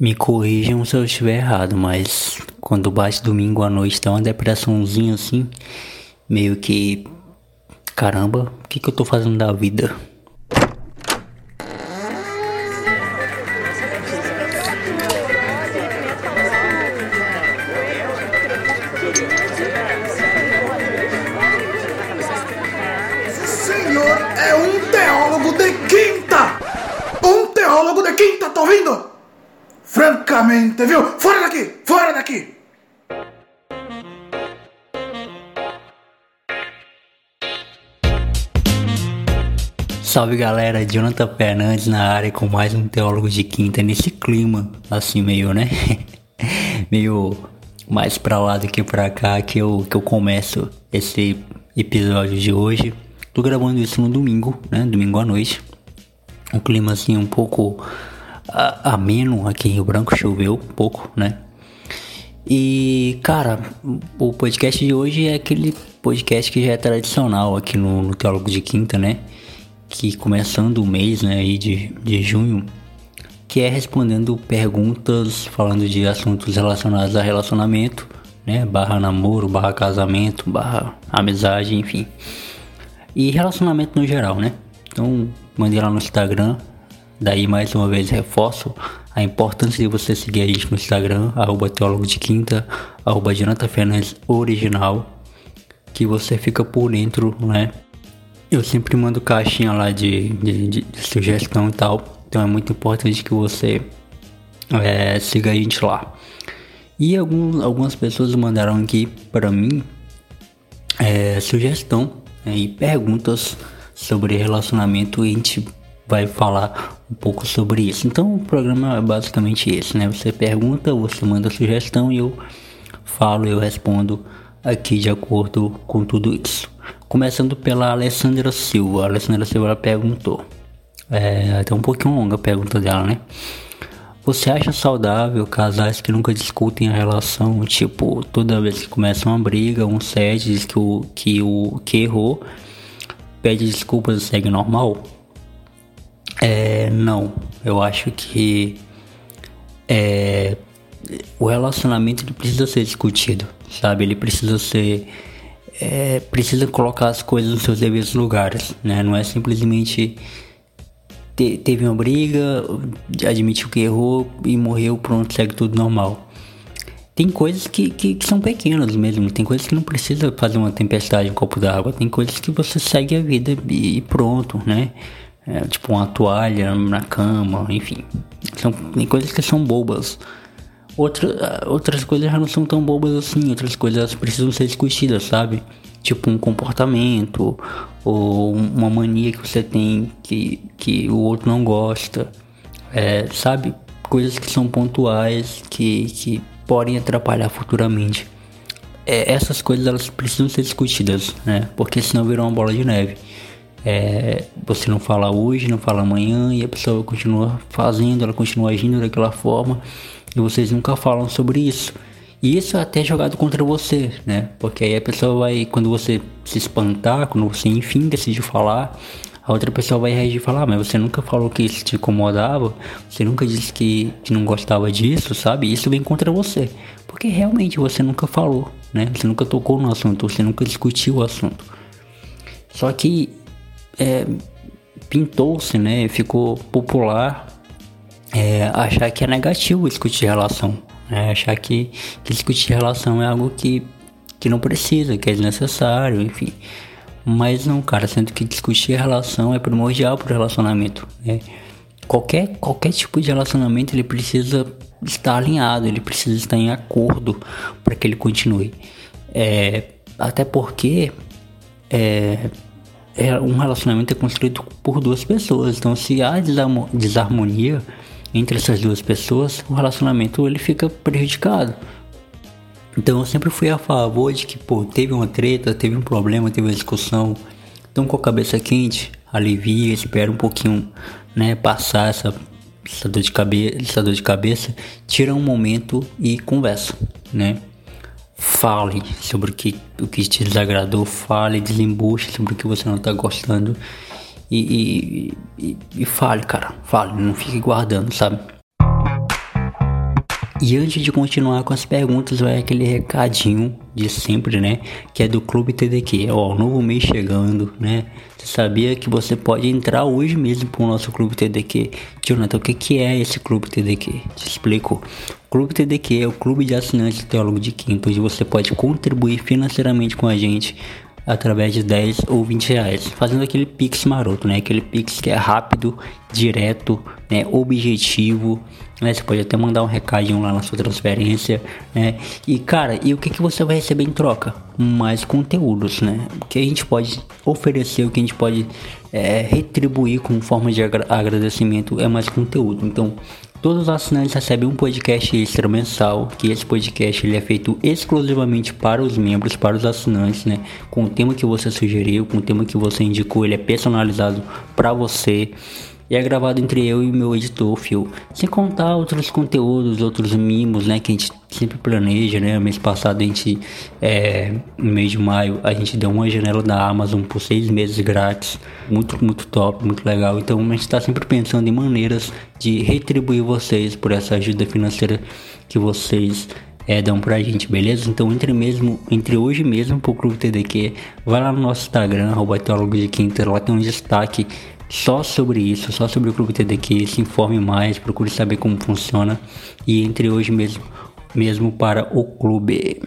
Me corrijam se eu estiver errado, mas quando bate domingo à noite dá uma depressãozinha assim, meio que. Caramba, o que, que eu tô fazendo da vida? Viu? Fora daqui! Fora daqui! Salve galera, Jonathan Fernandes na área com mais um Teólogo de Quinta nesse clima, assim meio, né? meio mais pra lá do que pra cá que eu, que eu começo esse episódio de hoje. Tô gravando isso no domingo, né? Domingo à noite. Um clima assim um pouco ameno aqui em Rio Branco, choveu um pouco, né? E cara, o podcast de hoje é aquele podcast que já é tradicional aqui no, no Teólogo de Quinta, né? Que começando o mês, né, aí de, de junho, que é respondendo perguntas, falando de assuntos relacionados a relacionamento, né? Barra namoro, barra casamento, barra amizade, enfim. E relacionamento no geral, né? Então, mandei lá no Instagram. Daí, mais uma vez, reforço a importância de você seguir a gente no Instagram, arroba teólogo de quinta, arroba Jonathan Fernandes original, que você fica por dentro, né? Eu sempre mando caixinha lá de, de, de, de sugestão e tal. Então é muito importante que você é, siga a gente lá. E algum, algumas pessoas mandaram aqui para mim é, sugestão né, e perguntas sobre relacionamento e gente vai falar um pouco sobre isso. Então o programa é basicamente esse, né? Você pergunta, você manda sugestão e eu falo, eu respondo aqui de acordo com tudo isso. Começando pela Alessandra Silva. A Alessandra Silva perguntou. É até um pouquinho longa a pergunta dela, né? Você acha saudável casais que nunca discutem a relação? Tipo, toda vez que começa uma briga, um cede, diz que o que, o, que errou, pede desculpas e segue normal? É, não. Eu acho que é, o relacionamento ele precisa ser discutido, sabe? Ele precisa ser. É, precisa colocar as coisas nos seus devidos lugares, né? Não é simplesmente te, teve uma briga, admitiu que errou e morreu, pronto, segue tudo normal. Tem coisas que, que, que, são pequenas mesmo, tem coisas que não precisa fazer uma tempestade em um copo d'água, tem coisas que você segue a vida e pronto, né? É, tipo uma toalha na cama, enfim. São, tem coisas que são bobas. Outra, outras coisas já não são tão bobas assim, outras coisas precisam ser discutidas, sabe? Tipo um comportamento ou uma mania que você tem que, que o outro não gosta, é, sabe? Coisas que são pontuais que, que podem atrapalhar futuramente. É, essas coisas elas precisam ser discutidas, né? Porque senão virou uma bola de neve. É, você não fala hoje, não fala amanhã e a pessoa continua fazendo, ela continua agindo daquela forma e vocês nunca falam sobre isso. E isso é até jogado contra você, né? Porque aí a pessoa vai, quando você se espantar, quando você enfim decide falar, a outra pessoa vai reagir e falar, ah, mas você nunca falou que isso te incomodava, você nunca disse que, que não gostava disso, sabe? Isso vem contra você. Porque realmente você nunca falou, né? Você nunca tocou no assunto, você nunca discutiu o assunto. Só que é, pintou-se, né? Ficou popular é, achar que é negativo discutir relação. É, achar que, que discutir relação é algo que, que não precisa, que é desnecessário, enfim. Mas não, cara, sendo que discutir relação é primordial para o relacionamento. Né? Qualquer, qualquer tipo de relacionamento ele precisa estar alinhado, ele precisa estar em acordo para que ele continue. É, até porque é, é, um relacionamento é construído por duas pessoas. Então, se há desarmonia entre essas duas pessoas, o relacionamento ele fica prejudicado. Então eu sempre fui a favor de que, pô, teve uma treta, teve um problema, teve uma discussão. Então com a cabeça quente, alivia, espera um pouquinho, né, passar essa, essa, dor, de cabeça, essa dor de cabeça, tira um momento e conversa, né? Fale sobre o que, o que te desagradou, fale, desembuche sobre o que você não está gostando e, e, e, e fale, cara. Fale, não fique guardando, sabe? E antes de continuar com as perguntas, vai aquele recadinho de sempre, né? Que é do Clube TDQ. Ó, novo mês chegando, né? Você sabia que você pode entrar hoje mesmo pro nosso Clube TDQ? Jonathan, o que, que é esse Clube TDQ? Te explico. Clube TDQ é o clube de assinantes Teólogo de Quinto, onde você pode contribuir financeiramente com a gente através de 10 ou 20 reais, fazendo aquele pix maroto, né? Aquele pix que é rápido, direto, né? Objetivo, né? Você pode até mandar um recadinho lá na sua transferência, né? E cara, e o que que você vai receber em troca? Mais conteúdos, né? O que a gente pode oferecer, o que a gente pode é, retribuir como forma de agra agradecimento é mais conteúdo. Então Todos os assinantes recebem um podcast extra mensal, que esse podcast ele é feito exclusivamente para os membros, para os assinantes, né? Com o tema que você sugeriu, com o tema que você indicou, ele é personalizado para você e é gravado entre eu e meu editor, Phil. Sem contar outros conteúdos, outros mimos, né, que a gente sempre planeja, né? Mês passado a gente, é, no mês de maio, a gente deu uma janela da Amazon por seis meses grátis. Muito, muito top, muito legal. Então a gente está sempre pensando em maneiras de retribuir vocês por essa ajuda financeira que vocês é, dão pra gente, beleza? Então entre mesmo, entre hoje mesmo pro Clube TDQ, vai lá no nosso Instagram, arroba de Quinta, lá tem um destaque só sobre isso, só sobre o Clube TDQ, se informe mais, procure saber como funciona e entre hoje mesmo, mesmo para o clube.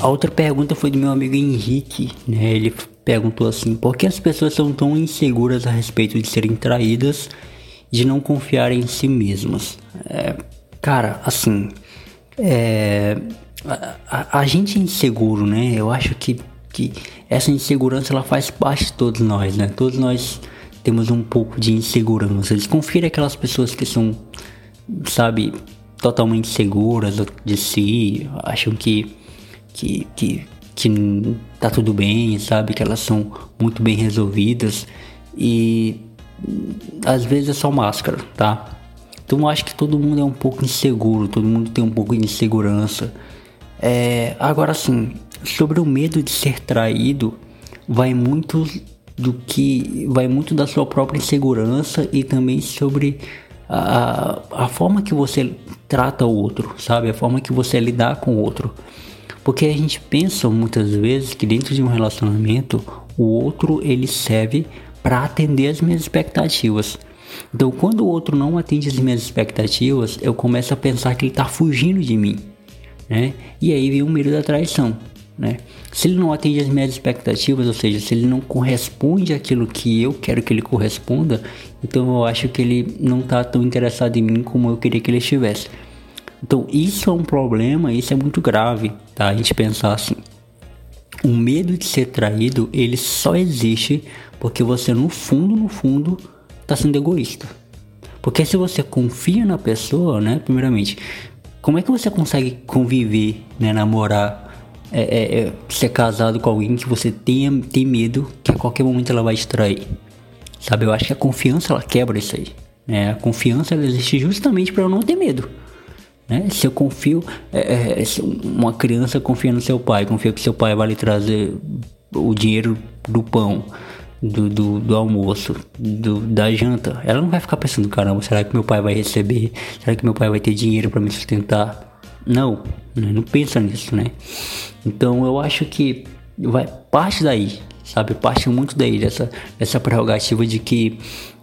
A outra pergunta foi do meu amigo Henrique, né? Ele perguntou assim: por que as pessoas são tão inseguras a respeito de serem traídas, de não confiar em si mesmas? É, cara, assim, é, a, a, a gente é inseguro, né? Eu acho que que essa insegurança ela faz parte de todos nós, né? Todos nós temos um pouco de insegurança. Desconfira aquelas pessoas que são, sabe, totalmente seguras de si, acham que que, que, que tá tudo bem, sabe, que elas são muito bem resolvidas e às vezes é só máscara, tá? Então eu acho que todo mundo é um pouco inseguro, todo mundo tem um pouco de insegurança. É, agora sim, sobre o medo de ser traído vai muito do que vai muito da sua própria insegurança e também sobre a, a forma que você trata o outro, sabe? A forma que você lidar com o outro. Porque a gente pensa muitas vezes que dentro de um relacionamento o outro ele serve para atender as minhas expectativas. Então, quando o outro não atende as minhas expectativas, eu começo a pensar que ele está fugindo de mim, né? E aí vem o medo da traição né? Se ele não atende as minhas expectativas, ou seja, se ele não corresponde àquilo que eu quero que ele corresponda, então eu acho que ele não está tão interessado em mim como eu queria que ele estivesse. Então isso é um problema, isso é muito grave, tá? A gente pensar assim. O medo de ser traído, ele só existe porque você no fundo, no fundo, está sendo egoísta. Porque se você confia na pessoa, né, primeiramente, como é que você consegue conviver, né, namorar é, é, é, ser casado com alguém que você tenha, tem medo que a qualquer momento ela vai te trair. Sabe, eu acho que a confiança ela quebra isso aí. Né? A confiança ela existe justamente para não ter medo. Né? Se eu confio, é, é, uma criança confia no seu pai, confia que seu pai vai lhe trazer o dinheiro do pão, do, do, do, almoço, do, da janta, ela não vai ficar pensando, caramba, será que meu pai vai receber? Será que meu pai vai ter dinheiro para me sustentar? Não, né? não pensa nisso, né? Então eu acho que vai parte daí, sabe? Parte muito daí dessa, dessa prerrogativa de que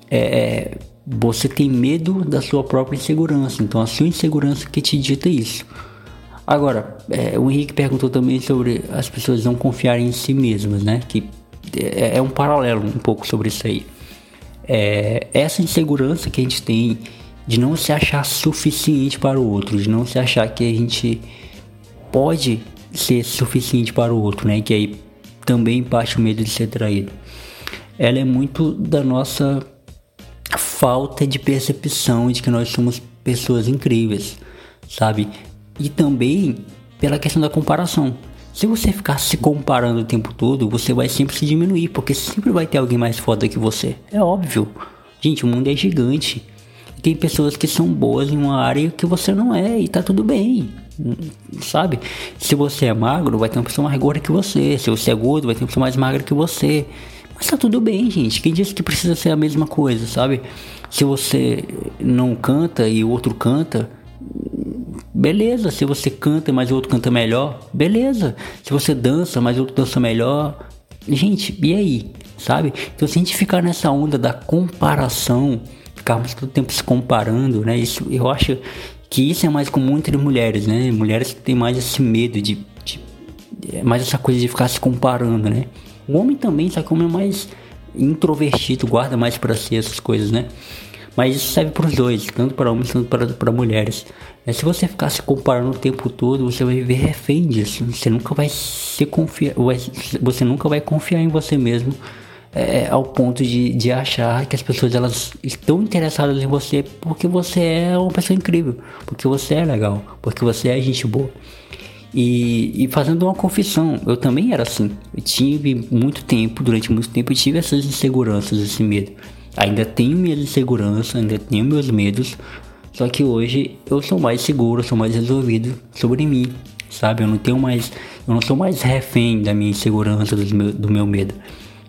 é, é, você tem medo da sua própria insegurança. Então a sua insegurança que te dita isso. Agora, é, o Henrique perguntou também sobre as pessoas não confiarem em si mesmas, né? Que é, é um paralelo um pouco sobre isso aí. É, essa insegurança que a gente tem de não se achar suficiente para o outro, de não se achar que a gente pode ser suficiente para o outro, né? Que aí também parte o medo de ser traído. Ela é muito da nossa falta de percepção de que nós somos pessoas incríveis, sabe? E também pela questão da comparação. Se você ficar se comparando o tempo todo, você vai sempre se diminuir, porque sempre vai ter alguém mais foda que você. É óbvio. Gente, o mundo é gigante. Tem pessoas que são boas em uma área que você não é e tá tudo bem. Sabe? Se você é magro, vai ter uma pessoa mais gorda que você. Se você é gordo, vai ter uma pessoa mais magra que você. Mas tá tudo bem, gente. Quem disse que precisa ser a mesma coisa, sabe? Se você não canta e o outro canta, beleza. Se você canta, mas o outro canta melhor, beleza. Se você dança, mas o outro dança melhor, gente, e aí? Sabe? Então se a gente ficar nessa onda da comparação, ficarmos todo tempo se comparando, né? Isso eu acho que isso é mais comum entre mulheres, né? Mulheres têm mais esse medo de, de é mais essa coisa de ficar se comparando, né? O homem também, só que o homem é mais introvertido, guarda mais para si essas coisas, né? Mas isso serve para os dois, tanto para homens quanto para mulheres. É, se você ficar se comparando o tempo todo, você vai viver refém disso. Você nunca vai se confiar, você nunca vai confiar em você mesmo é, ao ponto de, de achar que as pessoas elas estão interessadas em você porque você é uma pessoa incrível, porque você é legal, porque você é gente boa. E, e, fazendo uma confissão, eu também era assim. Eu tive muito tempo, durante muito tempo, eu tive essas inseguranças, esse medo. Ainda tenho minhas inseguranças, ainda tenho meus medos, só que hoje eu sou mais seguro, sou mais resolvido sobre mim, sabe? Eu não tenho mais, eu não sou mais refém da minha insegurança, do meu, do meu medo.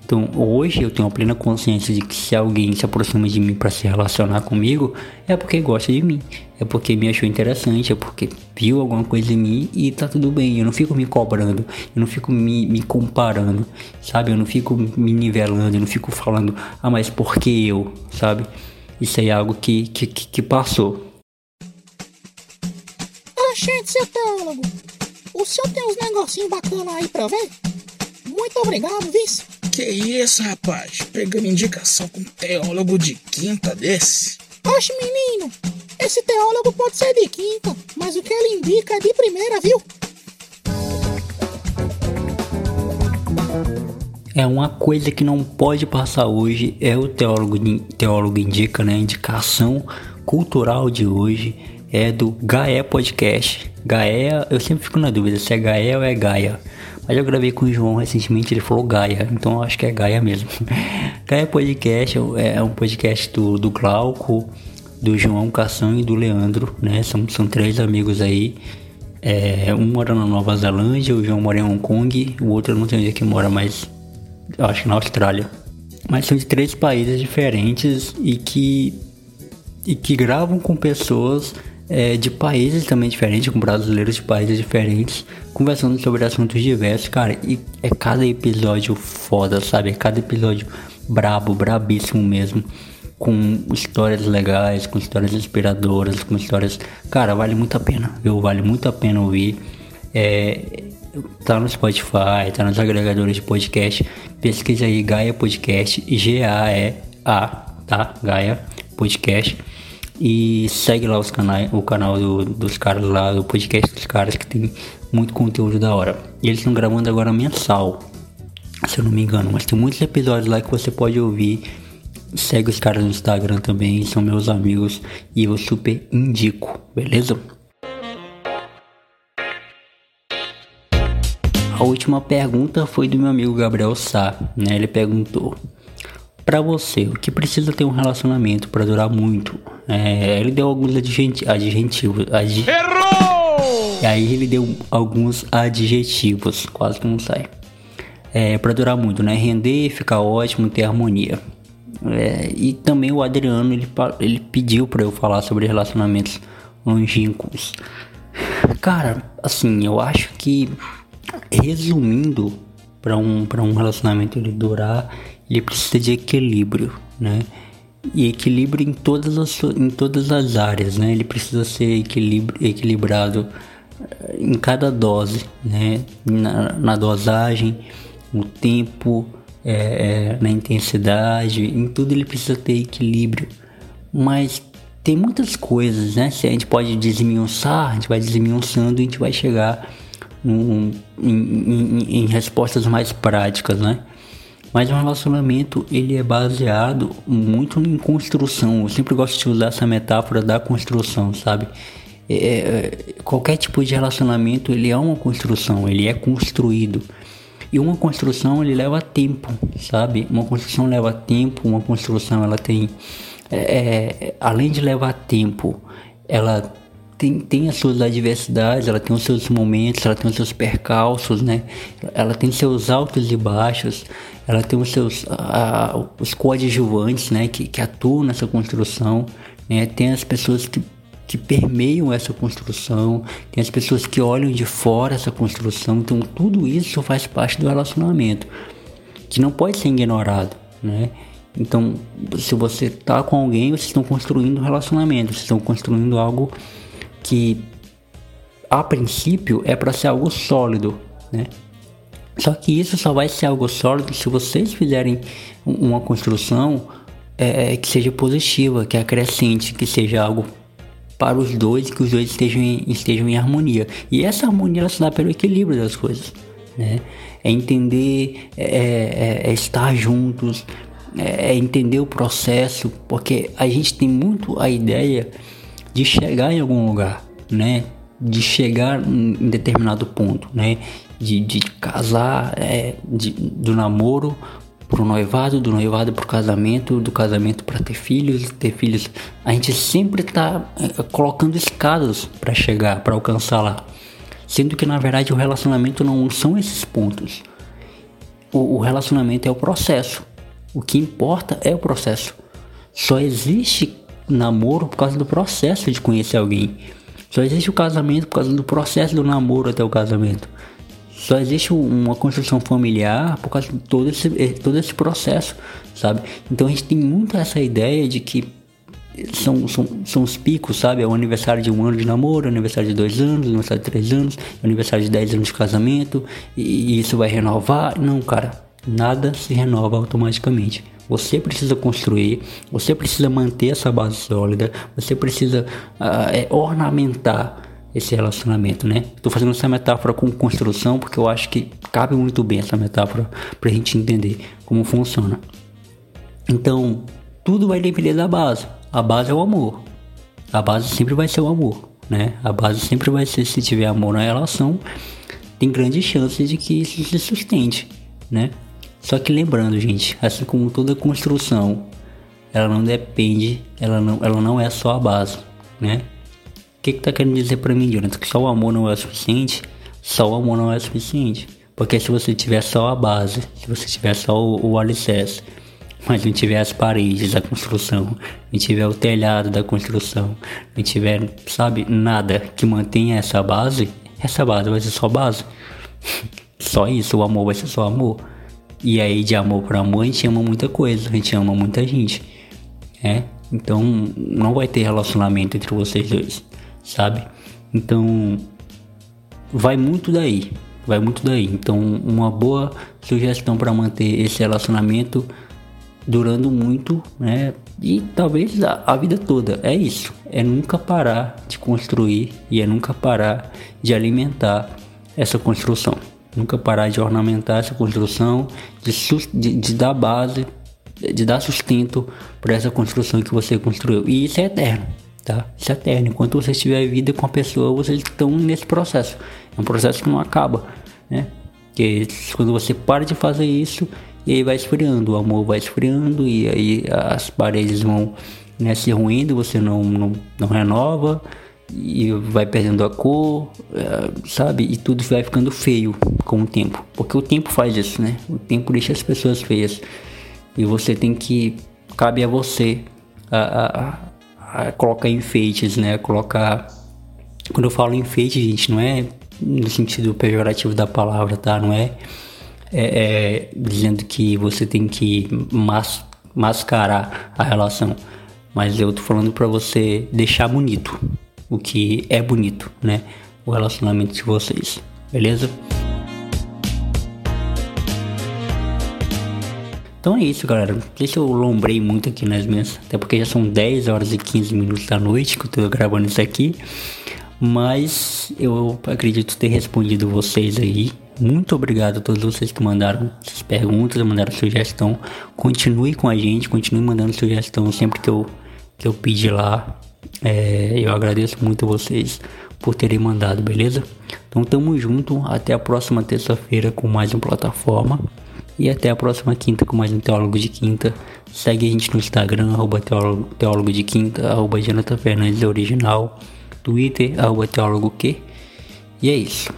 Então hoje eu tenho plena consciência de que se alguém se aproxima de mim para se relacionar comigo, é porque gosta de mim, é porque me achou interessante, é porque viu alguma coisa em mim e tá tudo bem. Eu não fico me cobrando, eu não fico me, me comparando, sabe? Eu não fico me nivelando, eu não fico falando, ah, mas por que eu, sabe? Isso é algo que, que, que passou. Ah, gente, seu teólogo, o senhor tem uns negocinhos bacanas aí pra ver? Muito obrigado, vice. Que isso, rapaz? Pegando indicação com um teólogo de quinta desse? Oxe, menino, esse teólogo pode ser de quinta, mas o que ele indica é de primeira, viu? É uma coisa que não pode passar hoje, é o teólogo, teólogo indica, né? Indicação cultural de hoje é do Gaé Podcast. Gaé, eu sempre fico na dúvida se é Gaé ou é Gaia. Mas eu gravei com o João recentemente, ele falou Gaia, então eu acho que é Gaia mesmo. Gaia Podcast é um podcast do, do Glauco, do João Cação e do Leandro, né? São, são três amigos aí. É, um mora na Nova Zelândia, o João mora em Hong Kong, o outro não sei onde é que mora, mas eu acho que na Austrália. Mas são de três países diferentes e que, e que gravam com pessoas é, de países também diferentes, com brasileiros de países diferentes, conversando sobre assuntos diversos, cara. E é cada episódio foda, sabe? É cada episódio brabo, brabíssimo mesmo. Com histórias legais, com histórias inspiradoras, com histórias. Cara, vale muito a pena, viu? Vale muito a pena ouvir. É, tá no Spotify, tá nos agregadores de podcast. Pesquisa aí Gaia Podcast, G-A-E-A, tá? Gaia Podcast. E segue lá os canais, o canal do, dos caras lá, o podcast dos caras que tem muito conteúdo da hora. E eles estão gravando agora mensal, se eu não me engano, mas tem muitos episódios lá que você pode ouvir. Segue os caras no Instagram também, são meus amigos e eu super indico, beleza? A última pergunta foi do meu amigo Gabriel Sá, né? Ele perguntou: para você, o que precisa ter um relacionamento para durar muito? É, ele deu alguns adjetivos. Adj... Errou! E aí ele deu alguns adjetivos, quase que não sai. É, para durar muito, né? Render, ficar ótimo, ter harmonia. É, e também o Adriano ele, ele pediu para eu falar sobre relacionamentos longínquos. Cara, assim, eu acho que resumindo para um, pra um relacionamento ele durar ele precisa de equilíbrio, né? E equilíbrio em todas as, em todas as áreas, né? Ele precisa ser equilibrado eh, em cada dose, né? Na, na dosagem, no tempo, é, na intensidade, em tudo ele precisa ter equilíbrio. Mas tem muitas coisas, né? Se a gente pode desmiuçar, a gente vai desmiuçando e a gente vai chegar num, em, em, em respostas mais práticas, né? Mas um relacionamento ele é baseado muito em construção. Eu sempre gosto de usar essa metáfora da construção, sabe? É, é, qualquer tipo de relacionamento ele é uma construção, ele é construído. E uma construção ele leva tempo, sabe? Uma construção leva tempo, uma construção ela tem, é, é além de levar tempo, ela tem, tem as suas adversidades, ela tem os seus momentos, ela tem os seus percalços, né? Ela tem seus altos e baixos, ela tem os seus uh, os coadjuvantes, né? Que, que atuam nessa construção, né? Tem as pessoas que, que permeiam essa construção, tem as pessoas que olham de fora essa construção, então tudo isso faz parte do relacionamento, que não pode ser ignorado, né? Então, se você tá com alguém, vocês estão construindo um relacionamento, vocês estão construindo algo que a princípio é para ser algo sólido, né? Só que isso só vai ser algo sólido se vocês fizerem uma construção é, que seja positiva, que acrescente, que seja algo para os dois, que os dois estejam em, estejam em harmonia. E essa harmonia ela se dá pelo equilíbrio das coisas, né? É entender, é, é, é estar juntos, é, é entender o processo, porque a gente tem muito a ideia de chegar em algum lugar, né? De chegar em determinado ponto, né? De, de casar, é, de, do namoro pro noivado, do noivado pro casamento, do casamento para ter filhos, ter filhos. A gente sempre tá é, colocando escadas para chegar, para alcançar lá. Sendo que na verdade o relacionamento não são esses pontos. O, o relacionamento é o processo. O que importa é o processo. Só existe namoro por causa do processo de conhecer alguém. Só existe o casamento por causa do processo do namoro até o casamento. Só existe uma construção familiar por causa de todo esse, eh, todo esse processo, sabe? Então a gente tem muito essa ideia de que são, são, são os picos, sabe? É o aniversário de um ano de namoro, aniversário de dois anos, aniversário de três anos, aniversário de dez anos de casamento, e, e isso vai renovar. Não, cara, nada se renova automaticamente. Você precisa construir, você precisa manter essa base sólida, você precisa uh, ornamentar esse relacionamento, né? Estou fazendo essa metáfora com construção porque eu acho que cabe muito bem essa metáfora para a gente entender como funciona. Então, tudo vai depender da base. A base é o amor. A base sempre vai ser o amor, né? A base sempre vai ser se tiver amor na relação, tem grandes chances de que isso se sustente, né? Só que lembrando, gente, assim como toda construção, ela não depende, ela não, ela não é só a base, né? O que que tá querendo dizer para mim, Jonathan? Que só o amor não é suficiente? Só o amor não é suficiente. Porque se você tiver só a base, se você tiver só o, o alicerce, mas não tiver as paredes da construção, não tiver o telhado da construção, não tiver, sabe, nada que mantenha essa base, essa base vai ser só base. só isso, o amor vai ser só amor. E aí, de amor para amor, a gente ama muita coisa, a gente ama muita gente. É? Então, não vai ter relacionamento entre vocês dois, sabe? Então, vai muito daí. Vai muito daí. Então, uma boa sugestão para manter esse relacionamento durando muito, né? E talvez a, a, vida toda. É isso. É nunca parar de construir e é nunca parar de alimentar essa construção. Nunca parar de ornamentar essa construção, de, de, de dar base, de dar sustento para essa construção que você construiu. E isso é eterno, tá? Isso é eterno. Enquanto você estiver vida com a pessoa, vocês estão nesse processo. É um processo que não acaba, né? Porque quando você para de fazer isso, e aí vai esfriando, o amor vai esfriando e aí as paredes vão né, se ruindo, você não, não, não renova e vai perdendo a cor, é, sabe? E tudo vai ficando feio com o tempo. Porque o tempo faz isso, né? O tempo deixa as pessoas feias. E você tem que. Cabe a você a, a, a colocar enfeites, né? Colocar. Quando eu falo enfeite, gente, não é no sentido pejorativo da palavra, tá? Não é, é, é dizendo que você tem que mas, mascarar a relação. Mas eu tô falando para você deixar bonito, o que é bonito, né? O relacionamento de vocês, beleza? Então é isso, galera. Não sei se eu lombrei muito aqui nas minhas. Até porque já são 10 horas e 15 minutos da noite que eu tô gravando isso aqui. Mas eu acredito ter respondido vocês aí. Muito obrigado a todos vocês que mandaram essas perguntas, mandaram sugestão. Continue com a gente, continue mandando sugestão sempre que eu, que eu pedir lá. É, eu agradeço muito vocês por terem mandado, beleza? Então tamo junto, até a próxima terça-feira com mais uma plataforma. E até a próxima quinta com mais um Teólogo de Quinta. Segue a gente no Instagram, arroba teólogo, teólogo de Quinta, arroba Jonathan Fernandes Original. Twitter, arroba teólogo que. E é isso.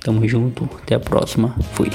Tamo junto. Até a próxima. Fui.